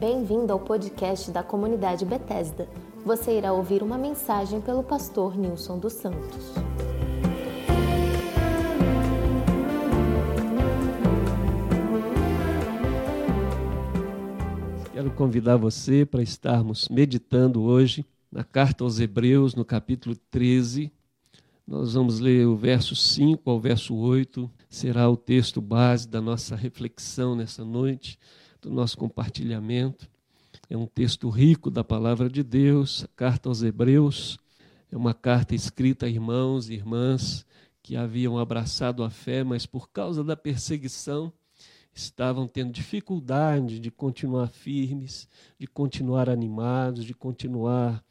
Bem-vindo ao podcast da comunidade Bethesda. Você irá ouvir uma mensagem pelo pastor Nilson dos Santos. Quero convidar você para estarmos meditando hoje na carta aos Hebreus, no capítulo 13. Nós vamos ler o verso 5 ao verso 8, será o texto base da nossa reflexão nessa noite do nosso compartilhamento. É um texto rico da palavra de Deus, a carta aos Hebreus. É uma carta escrita a irmãos e irmãs que haviam abraçado a fé, mas por causa da perseguição estavam tendo dificuldade de continuar firmes, de continuar animados, de continuar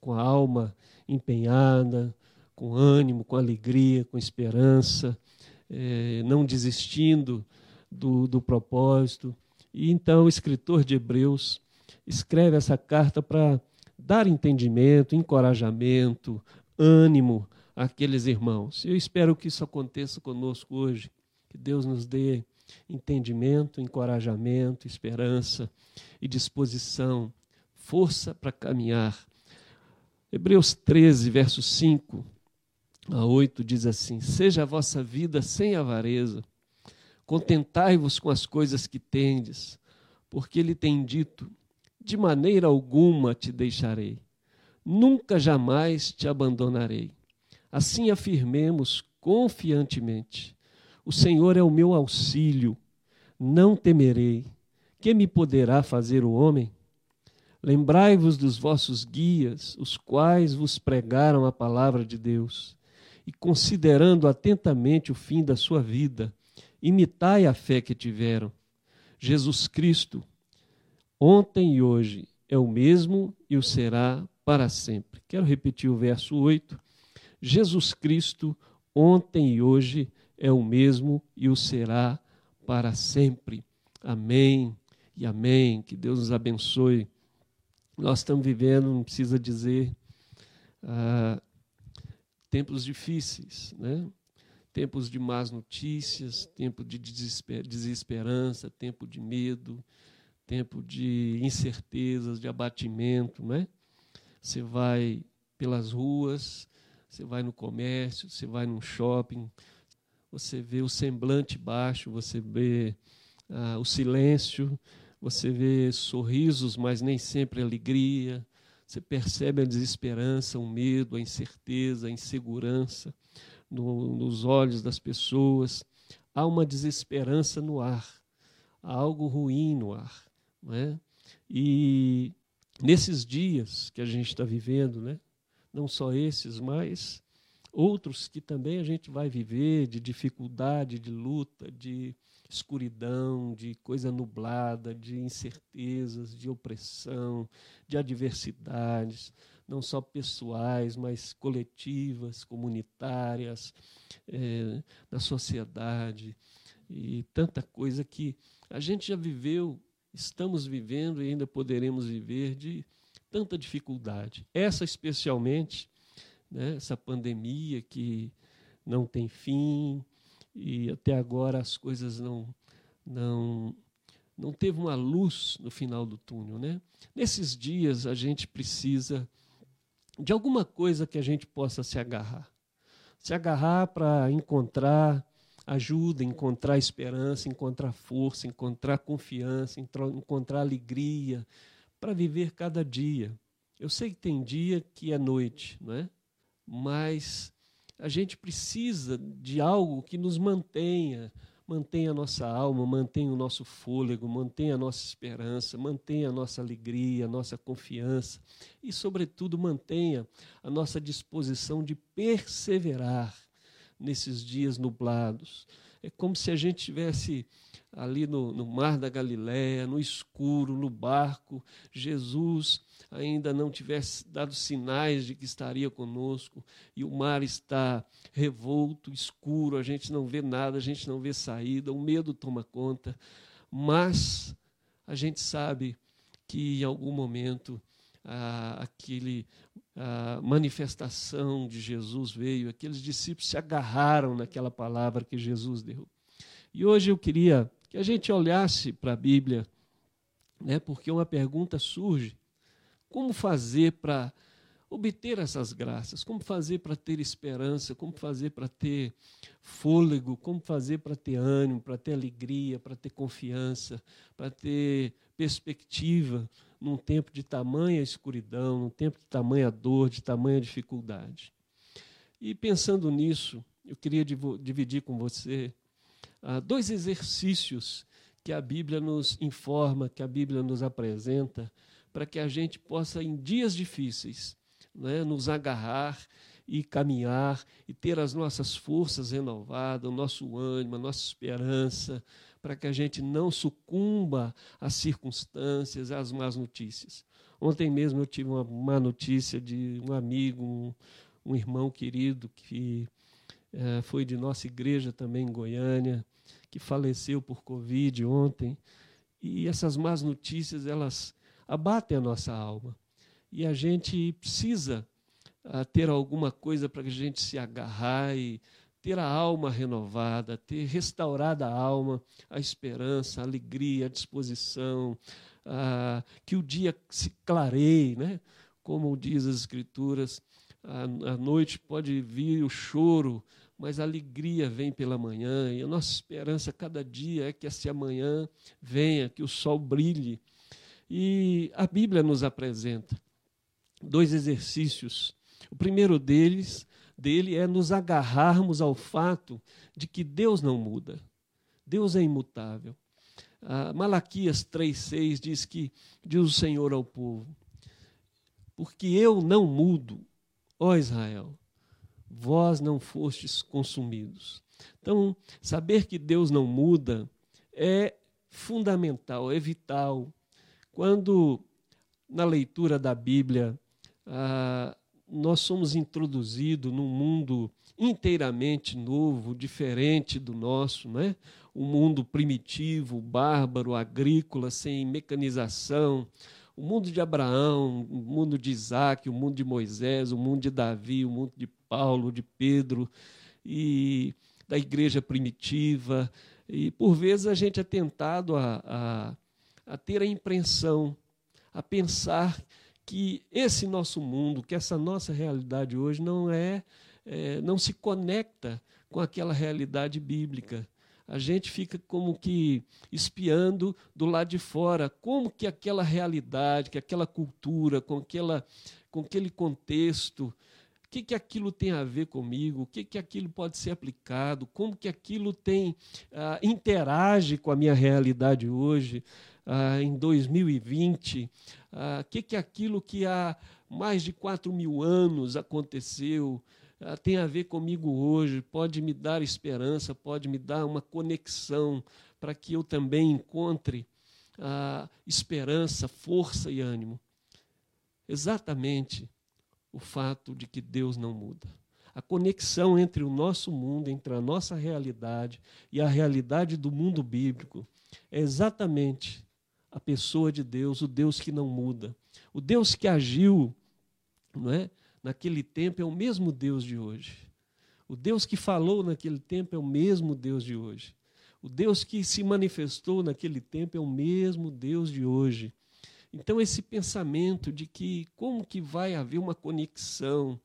com a alma empenhada, com ânimo, com alegria, com esperança, é, não desistindo do, do propósito. E então o escritor de Hebreus escreve essa carta para dar entendimento, encorajamento, ânimo àqueles irmãos. Eu espero que isso aconteça conosco hoje, que Deus nos dê entendimento, encorajamento, esperança e disposição, força para caminhar. Hebreus 13, verso 5 a 8 diz assim: Seja a vossa vida sem avareza Contentai-vos com as coisas que tendes, porque ele tem dito: De maneira alguma te deixarei, nunca jamais te abandonarei. Assim afirmemos confiantemente: O Senhor é o meu auxílio, não temerei. Que me poderá fazer o homem? Lembrai-vos dos vossos guias, os quais vos pregaram a palavra de Deus, e considerando atentamente o fim da sua vida, imitai a fé que tiveram. Jesus Cristo, ontem e hoje, é o mesmo e o será para sempre. Quero repetir o verso 8. Jesus Cristo, ontem e hoje, é o mesmo e o será para sempre. Amém e amém. Que Deus nos abençoe. Nós estamos vivendo, não precisa dizer, ah, tempos difíceis, né? Tempos de más notícias, tempo de desesperança, tempo de medo, tempo de incertezas, de abatimento, né? Você vai pelas ruas, você vai no comércio, você vai num shopping, você vê o semblante baixo, você vê ah, o silêncio, você vê sorrisos, mas nem sempre alegria. Você percebe a desesperança, o medo, a incerteza, a insegurança no, nos olhos das pessoas, há uma desesperança no ar, há algo ruim no ar. Não é? E nesses dias que a gente está vivendo, né, não só esses, mas outros que também a gente vai viver de dificuldade, de luta, de escuridão, de coisa nublada, de incertezas, de opressão, de adversidades não só pessoais, mas coletivas, comunitárias, é, sociedade, e tanta coisa que a gente já viveu, estamos vivendo e ainda poderemos viver de tanta dificuldade. Essa, especialmente, né, essa pandemia que não tem fim, e até agora as coisas não, não não teve uma luz no final do túnel, né? Nesses dias a gente precisa de alguma coisa que a gente possa se agarrar. Se agarrar para encontrar ajuda, encontrar esperança, encontrar força, encontrar confiança, encontrar alegria para viver cada dia. Eu sei que tem dia que é noite, não é? Mas a gente precisa de algo que nos mantenha mantenha a nossa alma, mantenha o nosso fôlego, mantenha a nossa esperança, mantenha a nossa alegria, a nossa confiança e, sobretudo, mantenha a nossa disposição de perseverar nesses dias nublados. É como se a gente tivesse ali no, no mar da Galiléia, no escuro, no barco, Jesus ainda não tivesse dado sinais de que estaria conosco, e o mar está revolto, escuro, a gente não vê nada, a gente não vê saída, o medo toma conta, mas a gente sabe que em algum momento ah, aquele a manifestação de Jesus veio, aqueles discípulos se agarraram naquela palavra que Jesus deu. E hoje eu queria que a gente olhasse para a Bíblia né? porque uma pergunta surge: como fazer para obter essas graças? Como fazer para ter esperança? Como fazer para ter fôlego? Como fazer para ter ânimo, para ter alegria, para ter confiança, para ter perspectiva num tempo de tamanha escuridão, num tempo de tamanha dor, de tamanha dificuldade? E pensando nisso, eu queria dividir com você ah, dois exercícios que a Bíblia nos informa, que a Bíblia nos apresenta, para que a gente possa, em dias difíceis, né, nos agarrar e caminhar e ter as nossas forças renovadas, o nosso ânimo, a nossa esperança, para que a gente não sucumba às circunstâncias, às más notícias. Ontem mesmo eu tive uma má notícia de um amigo, um, um irmão querido que é, foi de nossa igreja também em Goiânia, que faleceu por Covid ontem. E essas más notícias, elas abatem a nossa alma. E a gente precisa uh, ter alguma coisa para que a gente se agarrar e ter a alma renovada, ter restaurada a alma, a esperança, a alegria, a disposição, uh, que o dia se clareie, né? como diz as Escrituras, a, a noite pode vir o choro, mas a alegria vem pela manhã, e a nossa esperança cada dia é que esse amanhã venha, que o sol brilhe. E a Bíblia nos apresenta dois exercícios. O primeiro deles, dele é nos agarrarmos ao fato de que Deus não muda. Deus é imutável. Ah, Malaquias 3,6 diz que diz o Senhor ao povo: Porque eu não mudo, ó Israel, vós não fostes consumidos. Então, saber que Deus não muda é fundamental, é vital. Quando na leitura da Bíblia ah, nós somos introduzidos num mundo inteiramente novo, diferente do nosso, né? um mundo primitivo, bárbaro, agrícola, sem mecanização, o mundo de Abraão, o mundo de Isaac, o mundo de Moisés, o mundo de Davi, o mundo de Paulo, de Pedro e da igreja primitiva. E por vezes a gente é tentado a, a, a ter a impressão, a pensar que esse nosso mundo, que essa nossa realidade hoje não é, é não se conecta com aquela realidade bíblica. A gente fica como que espiando do lado de fora como que aquela realidade, que aquela cultura, com, aquela, com aquele contexto, o que, que aquilo tem a ver comigo, o que, que aquilo pode ser aplicado, como que aquilo tem ah, interage com a minha realidade hoje, ah, em 2020, ah, o que, que aquilo que há mais de 4 mil anos aconteceu, ah, tem a ver comigo hoje, pode me dar esperança, pode me dar uma conexão para que eu também encontre ah, esperança, força e ânimo. Exatamente o fato de que Deus não muda. A conexão entre o nosso mundo, entre a nossa realidade e a realidade do mundo bíblico é exatamente a pessoa de Deus, o Deus que não muda, o Deus que agiu, não é? naquele tempo é o mesmo Deus de hoje. O Deus que falou naquele tempo é o mesmo Deus de hoje. O Deus que se manifestou naquele tempo é o mesmo Deus de hoje. Então esse pensamento de que como que vai haver uma conexão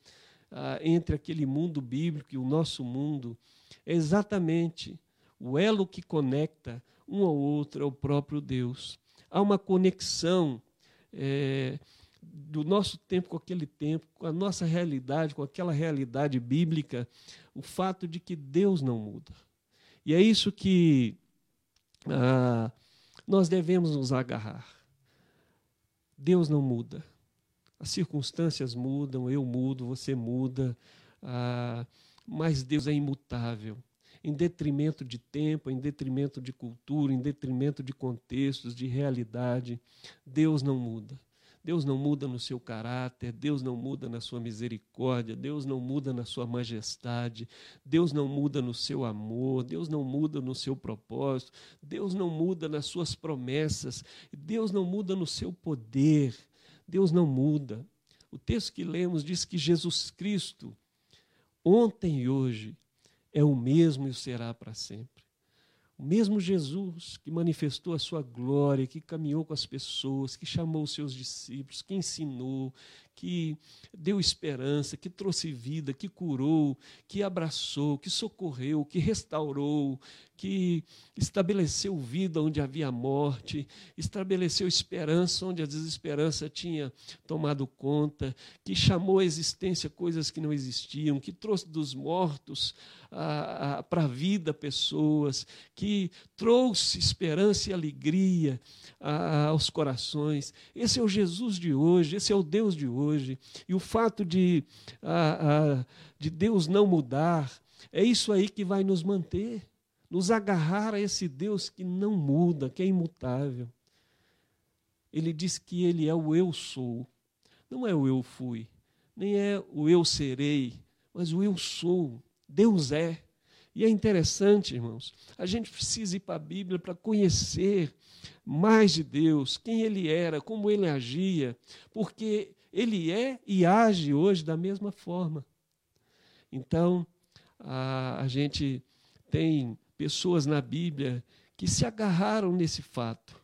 ah, entre aquele mundo bíblico e o nosso mundo é exatamente o elo que conecta um ao outro é o próprio Deus. Há uma conexão é, do nosso tempo com aquele tempo, com a nossa realidade, com aquela realidade bíblica, o fato de que Deus não muda. E é isso que ah, nós devemos nos agarrar. Deus não muda. As circunstâncias mudam, eu mudo, você muda, ah, mas Deus é imutável. Em detrimento de tempo, em detrimento de cultura, em detrimento de contextos, de realidade, Deus não muda. Deus não muda no seu caráter, Deus não muda na sua misericórdia, Deus não muda na sua majestade, Deus não muda no seu amor, Deus não muda no seu propósito, Deus não muda nas suas promessas, Deus não muda no seu poder, Deus não muda. O texto que lemos diz que Jesus Cristo, ontem e hoje, é o mesmo e o será para sempre. O mesmo Jesus que manifestou a sua glória, que caminhou com as pessoas, que chamou os seus discípulos, que ensinou, que deu esperança, que trouxe vida, que curou, que abraçou, que socorreu, que restaurou, que estabeleceu vida onde havia morte, estabeleceu esperança onde a desesperança tinha tomado conta, que chamou à existência coisas que não existiam, que trouxe dos mortos para a vida pessoas, que trouxe esperança e alegria aos corações. Esse é o Jesus de hoje, esse é o Deus de hoje. E o fato de, de Deus não mudar, é isso aí que vai nos manter, nos agarrar a esse Deus que não muda, que é imutável. Ele diz que ele é o eu sou, não é o eu fui, nem é o eu serei, mas o eu sou. Deus é. E é interessante, irmãos, a gente precisa ir para a Bíblia para conhecer mais de Deus, quem ele era, como ele agia, porque ele é e age hoje da mesma forma. Então, a, a gente tem pessoas na Bíblia que se agarraram nesse fato,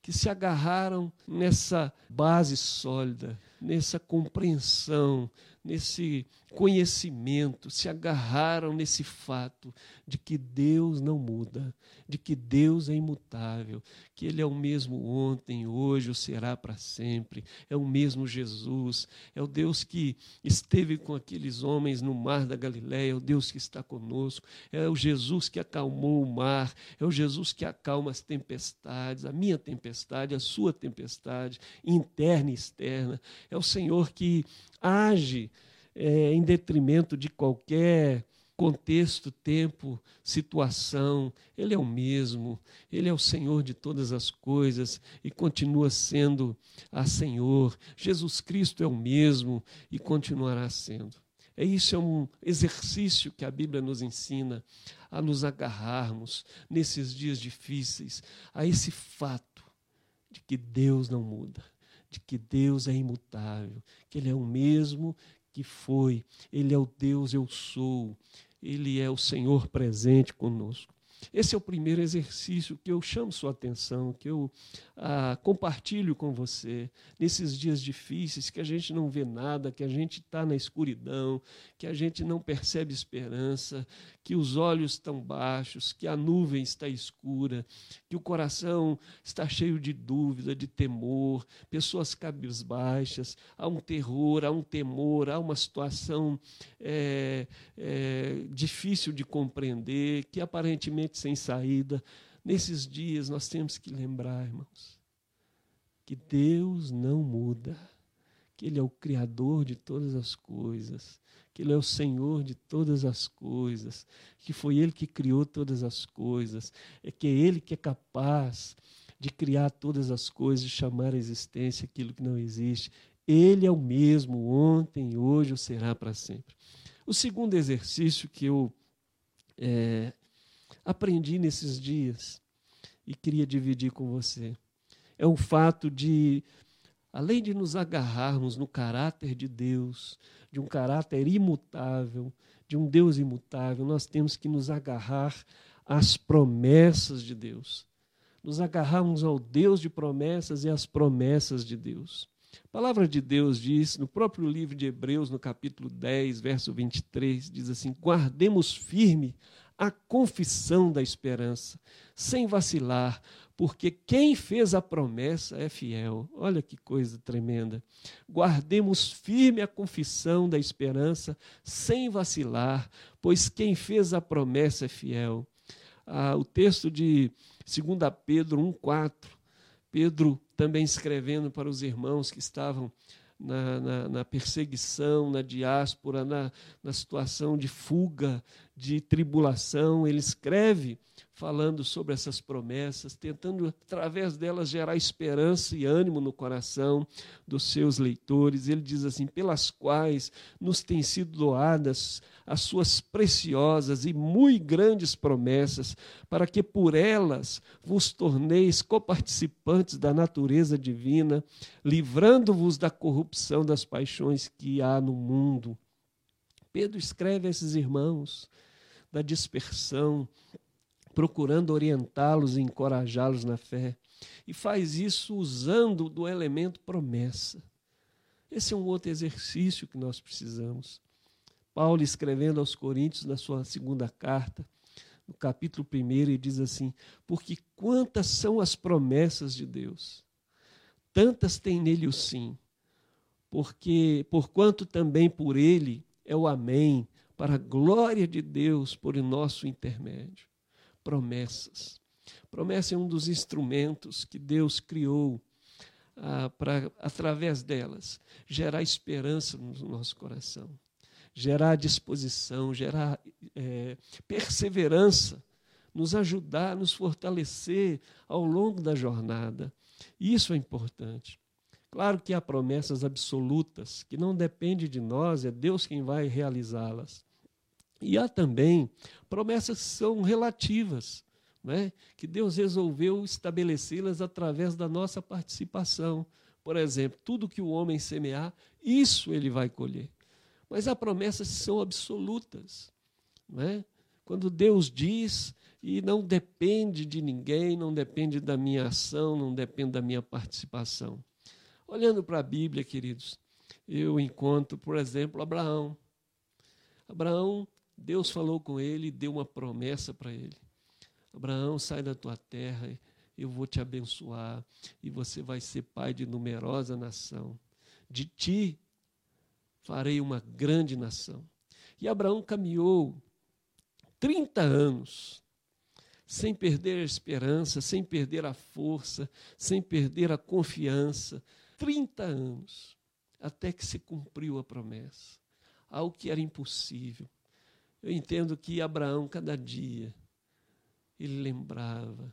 que se agarraram nessa base sólida, nessa compreensão, nesse conhecimento, se agarraram nesse fato de que Deus não muda, de que Deus é imutável, que Ele é o mesmo ontem, hoje, ou será para sempre, é o mesmo Jesus, é o Deus que esteve com aqueles homens no mar da Galiléia, é o Deus que está conosco, é o Jesus que acalmou o mar, é o Jesus que acalma as tempestades, a minha tempestade, a sua tempestade, interna e externa, é o Senhor que age é, em detrimento de qualquer contexto, tempo, situação. Ele é o mesmo, ele é o Senhor de todas as coisas e continua sendo a Senhor. Jesus Cristo é o mesmo e continuará sendo. É isso, é um exercício que a Bíblia nos ensina a nos agarrarmos nesses dias difíceis a esse fato de que Deus não muda, de que Deus é imutável, que Ele é o mesmo que foi. Ele é o Deus eu sou. Ele é o Senhor presente conosco. Esse é o primeiro exercício que eu chamo sua atenção, que eu ah, compartilho com você nesses dias difíceis que a gente não vê nada, que a gente está na escuridão, que a gente não percebe esperança, que os olhos estão baixos, que a nuvem está escura, que o coração está cheio de dúvida, de temor, pessoas cabisbaixas, há um terror, há um temor, há uma situação é, é, difícil de compreender, que aparentemente sem saída. Nesses dias nós temos que lembrar, irmãos, que Deus não muda, que Ele é o Criador de todas as coisas, que Ele é o Senhor de todas as coisas, que foi Ele que criou todas as coisas, é que é Ele que é capaz de criar todas as coisas, de chamar à existência aquilo que não existe. Ele é o mesmo ontem, hoje ou será para sempre. O segundo exercício que eu é, aprendi nesses dias e queria dividir com você. É o fato de, além de nos agarrarmos no caráter de Deus, de um caráter imutável, de um Deus imutável, nós temos que nos agarrar às promessas de Deus. Nos agarrarmos ao Deus de promessas e às promessas de Deus. A palavra de Deus diz, no próprio livro de Hebreus, no capítulo 10, verso 23, diz assim: Guardemos firme a confissão da esperança, sem vacilar, porque quem fez a promessa é fiel. Olha que coisa tremenda. Guardemos firme a confissão da esperança, sem vacilar, pois quem fez a promessa é fiel. Ah, o texto de 2 Pedro 1,4, Pedro também escrevendo para os irmãos que estavam na, na, na, perseguição, na diáspora, na, na situação de fuga, de tribulação. Ele escreve falando sobre essas promessas, tentando, através delas, gerar esperança e ânimo no coração dos seus leitores. Ele diz assim: pelas quais nos têm sido doadas as suas preciosas e muito grandes promessas, para que por elas vos torneis coparticipantes da natureza divina, livrando-vos da corrupção das paixões que há no mundo. Pedro escreve a esses irmãos da dispersão, procurando orientá-los e encorajá-los na fé. E faz isso usando do elemento promessa. Esse é um outro exercício que nós precisamos. Paulo, escrevendo aos Coríntios, na sua segunda carta, no capítulo 1, ele diz assim: Porque quantas são as promessas de Deus, tantas tem nele o sim, porque porquanto também por ele é o amém, para a glória de Deus por nosso intermédio. Promessas. Promessa é um dos instrumentos que Deus criou ah, para, através delas, gerar esperança no nosso coração, gerar disposição, gerar é, perseverança, nos ajudar, nos fortalecer ao longo da jornada. Isso é importante. Claro que há promessas absolutas que não dependem de nós, é Deus quem vai realizá-las. E há também promessas que são relativas, né? que Deus resolveu estabelecê-las através da nossa participação. Por exemplo, tudo que o homem semear, isso ele vai colher. Mas há promessas que são absolutas. Né? Quando Deus diz, e não depende de ninguém, não depende da minha ação, não depende da minha participação. Olhando para a Bíblia, queridos, eu encontro, por exemplo, Abraão. Abraão Deus falou com ele e deu uma promessa para ele. Abraão, sai da tua terra, eu vou te abençoar e você vai ser pai de numerosa nação. De ti farei uma grande nação. E Abraão caminhou 30 anos, sem perder a esperança, sem perder a força, sem perder a confiança. 30 anos, até que se cumpriu a promessa. Algo que era impossível. Eu entendo que Abraão, cada dia, ele lembrava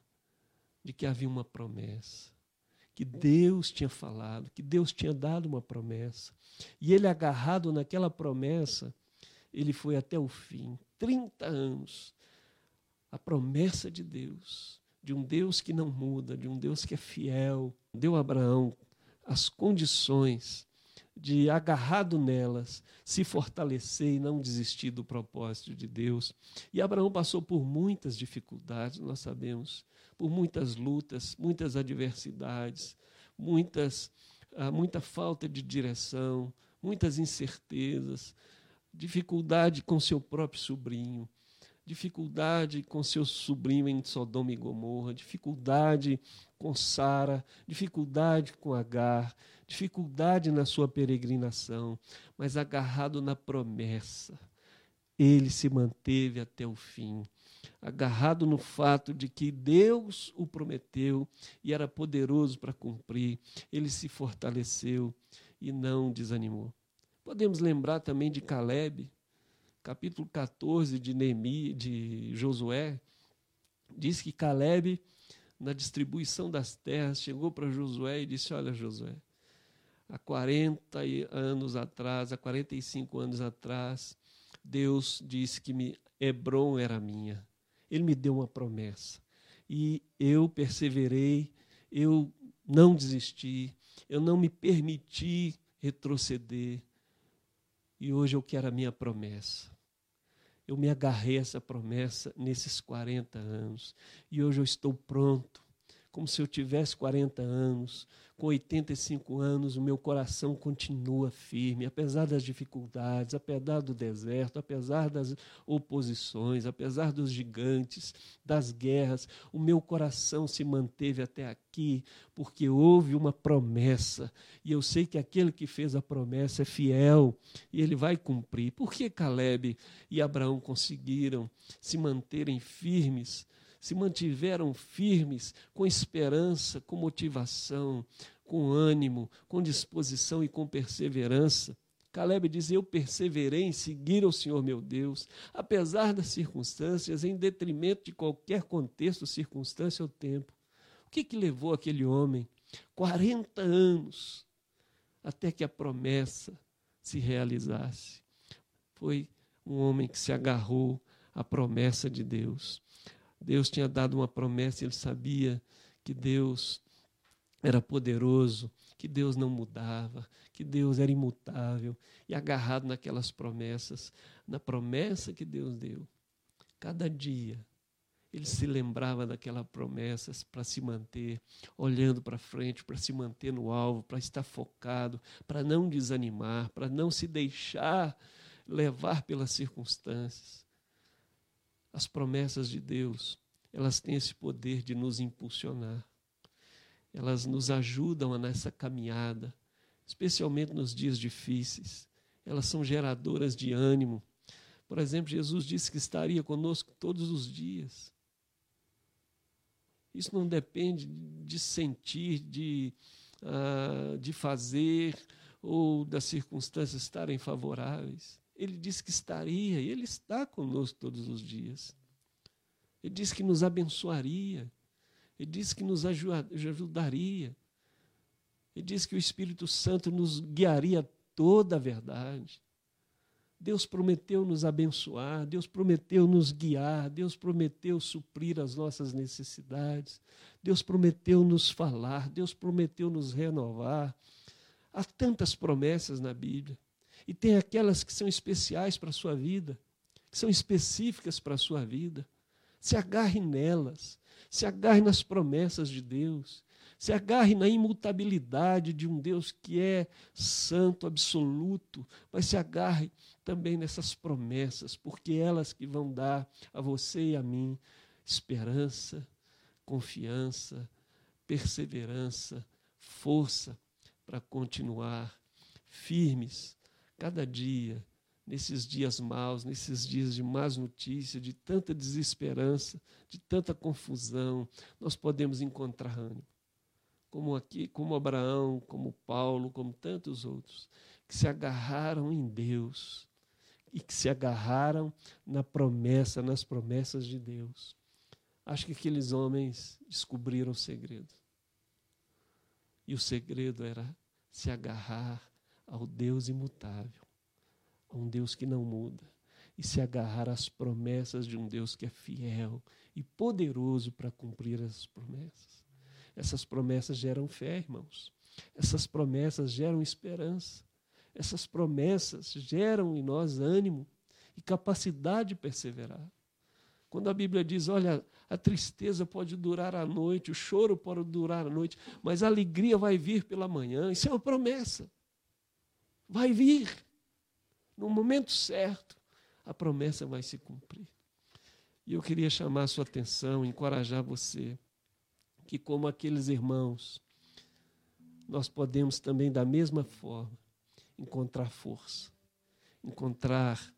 de que havia uma promessa, que Deus tinha falado, que Deus tinha dado uma promessa. E ele, agarrado naquela promessa, ele foi até o fim 30 anos. A promessa de Deus, de um Deus que não muda, de um Deus que é fiel, deu a Abraão as condições de, agarrado nelas, se fortalecer e não desistir do propósito de Deus. E Abraão passou por muitas dificuldades, nós sabemos, por muitas lutas, muitas adversidades, muitas, ah, muita falta de direção, muitas incertezas, dificuldade com seu próprio sobrinho dificuldade com seu sobrinho em Sodoma e Gomorra, dificuldade com Sara, dificuldade com Agar, dificuldade na sua peregrinação, mas agarrado na promessa, ele se manteve até o fim, agarrado no fato de que Deus o prometeu e era poderoso para cumprir, ele se fortaleceu e não desanimou. Podemos lembrar também de Caleb, capítulo 14 de Neemi, de Josué, diz que Caleb, na distribuição das terras, chegou para Josué e disse: Olha, Josué, há 40 anos atrás, há 45 anos atrás, Deus disse que me, Hebron era minha. Ele me deu uma promessa. E eu perseverei, eu não desisti, eu não me permiti retroceder. E hoje eu quero a minha promessa. Eu me agarrei a essa promessa nesses 40 anos. E hoje eu estou pronto, como se eu tivesse 40 anos, com 85 anos, o meu coração continua firme, apesar das dificuldades, apesar do deserto, apesar das oposições, apesar dos gigantes, das guerras, o meu coração se manteve até aqui, porque houve uma promessa, e eu sei que aquele que fez a promessa é fiel e ele vai cumprir. Por que Caleb e Abraão conseguiram se manterem firmes? Se mantiveram firmes, com esperança, com motivação, com ânimo, com disposição e com perseverança. Caleb diz: Eu perseverei em seguir ao Senhor meu Deus, apesar das circunstâncias, em detrimento de qualquer contexto, circunstância ou tempo. O que, que levou aquele homem 40 anos até que a promessa se realizasse? Foi um homem que se agarrou à promessa de Deus. Deus tinha dado uma promessa, ele sabia que Deus era poderoso, que Deus não mudava, que Deus era imutável, e agarrado naquelas promessas, na promessa que Deus deu, cada dia ele se lembrava daquela promessa para se manter olhando para frente, para se manter no alvo, para estar focado, para não desanimar, para não se deixar levar pelas circunstâncias. As promessas de Deus, elas têm esse poder de nos impulsionar. Elas nos ajudam nessa caminhada, especialmente nos dias difíceis. Elas são geradoras de ânimo. Por exemplo, Jesus disse que estaria conosco todos os dias. Isso não depende de sentir, de, uh, de fazer ou das circunstâncias estarem favoráveis. Ele disse que estaria, e Ele está conosco todos os dias. Ele disse que nos abençoaria. Ele disse que nos ajudaria. Ele disse que o Espírito Santo nos guiaria toda a verdade. Deus prometeu nos abençoar, Deus prometeu nos guiar, Deus prometeu suprir as nossas necessidades, Deus prometeu nos falar, Deus prometeu nos renovar. Há tantas promessas na Bíblia. E tem aquelas que são especiais para a sua vida, que são específicas para a sua vida. Se agarre nelas, se agarre nas promessas de Deus, se agarre na imutabilidade de um Deus que é santo, absoluto, mas se agarre também nessas promessas, porque elas que vão dar a você e a mim esperança, confiança, perseverança, força para continuar firmes cada dia, nesses dias maus, nesses dias de más notícias, de tanta desesperança, de tanta confusão, nós podemos encontrar ânimo como aqui, como Abraão, como Paulo, como tantos outros, que se agarraram em Deus e que se agarraram na promessa, nas promessas de Deus. Acho que aqueles homens descobriram o segredo. E o segredo era se agarrar ao Deus imutável, a um Deus que não muda, e se agarrar às promessas de um Deus que é fiel e poderoso para cumprir as promessas. Essas promessas geram fé, irmãos. Essas promessas geram esperança. Essas promessas geram em nós ânimo e capacidade de perseverar. Quando a Bíblia diz, olha, a tristeza pode durar a noite, o choro pode durar a noite, mas a alegria vai vir pela manhã, isso é uma promessa. Vai vir. No momento certo, a promessa vai se cumprir. E eu queria chamar a sua atenção, encorajar você que, como aqueles irmãos, nós podemos também, da mesma forma, encontrar força, encontrar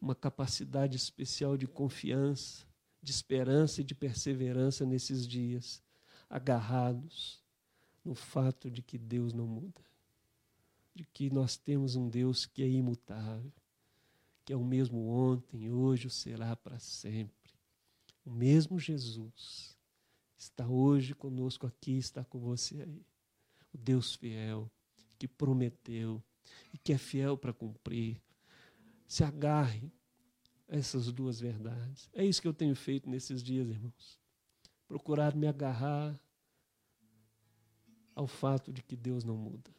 uma capacidade especial de confiança, de esperança e de perseverança nesses dias, agarrados no fato de que Deus não muda, de que nós temos um Deus que é imutável, que é o mesmo ontem, hoje, será para sempre. O mesmo Jesus está hoje conosco aqui, está com você aí. O Deus fiel, que prometeu e que é fiel para cumprir. Se agarre a essas duas verdades. É isso que eu tenho feito nesses dias, irmãos. Procurar me agarrar ao fato de que Deus não muda.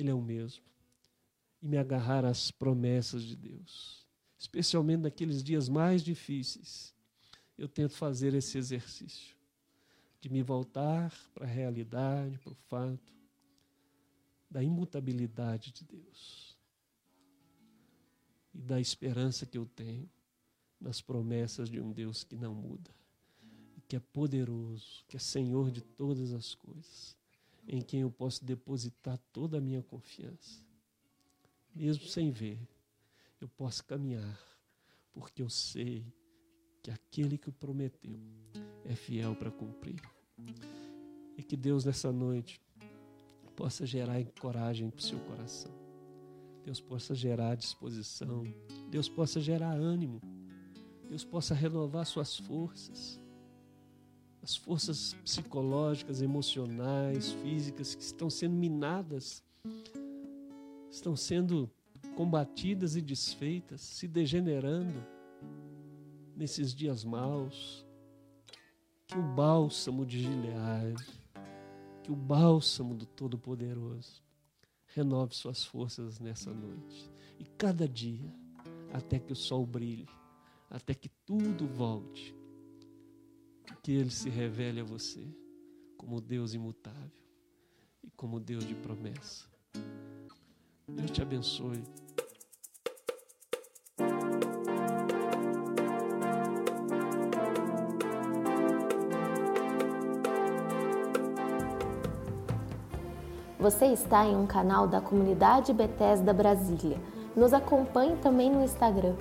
Ele é o mesmo. E me agarrar às promessas de Deus, especialmente naqueles dias mais difíceis eu tento fazer esse exercício de me voltar para a realidade, para o fato da imutabilidade de Deus e da esperança que eu tenho nas promessas de um Deus que não muda, que é poderoso, que é Senhor de todas as coisas, em quem eu posso depositar toda a minha confiança. Mesmo sem ver, eu posso caminhar, porque eu sei que aquele que prometeu é fiel para cumprir. E que Deus nessa noite possa gerar coragem para o seu coração. Deus possa gerar disposição. Deus possa gerar ânimo. Deus possa renovar suas forças. As forças psicológicas, emocionais, físicas que estão sendo minadas, estão sendo combatidas e desfeitas, se degenerando nesses dias maus, que o bálsamo de Gileade, que o bálsamo do Todo-Poderoso renove suas forças nessa noite. E cada dia, até que o sol brilhe, até que tudo volte. Que Ele se revele a você como Deus imutável e como Deus de promessa. Deus te abençoe. Você está em um canal da comunidade Bethesda Brasília. Nos acompanhe também no Instagram